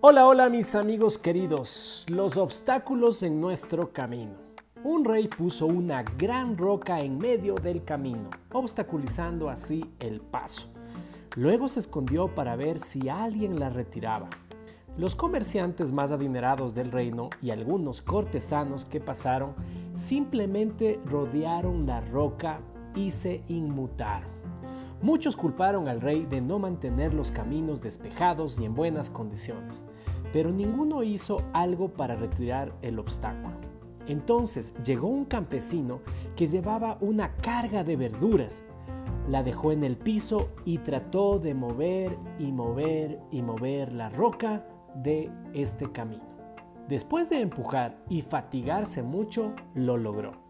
Hola, hola mis amigos queridos, los obstáculos en nuestro camino. Un rey puso una gran roca en medio del camino, obstaculizando así el paso. Luego se escondió para ver si alguien la retiraba. Los comerciantes más adinerados del reino y algunos cortesanos que pasaron simplemente rodearon la roca y se inmutaron. Muchos culparon al rey de no mantener los caminos despejados y en buenas condiciones, pero ninguno hizo algo para retirar el obstáculo. Entonces llegó un campesino que llevaba una carga de verduras. La dejó en el piso y trató de mover y mover y mover la roca de este camino. Después de empujar y fatigarse mucho, lo logró.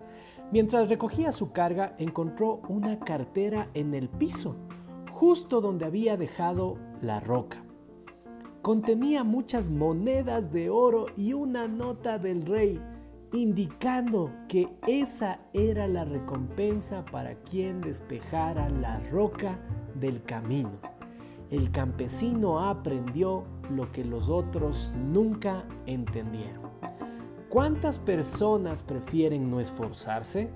Mientras recogía su carga, encontró una cartera en el piso, justo donde había dejado la roca. Contenía muchas monedas de oro y una nota del rey, indicando que esa era la recompensa para quien despejara la roca del camino. El campesino aprendió lo que los otros nunca entendieron. ¿Cuántas personas prefieren no esforzarse?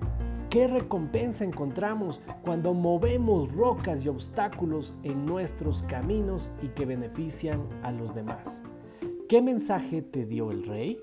¿Qué recompensa encontramos cuando movemos rocas y obstáculos en nuestros caminos y que benefician a los demás? ¿Qué mensaje te dio el rey?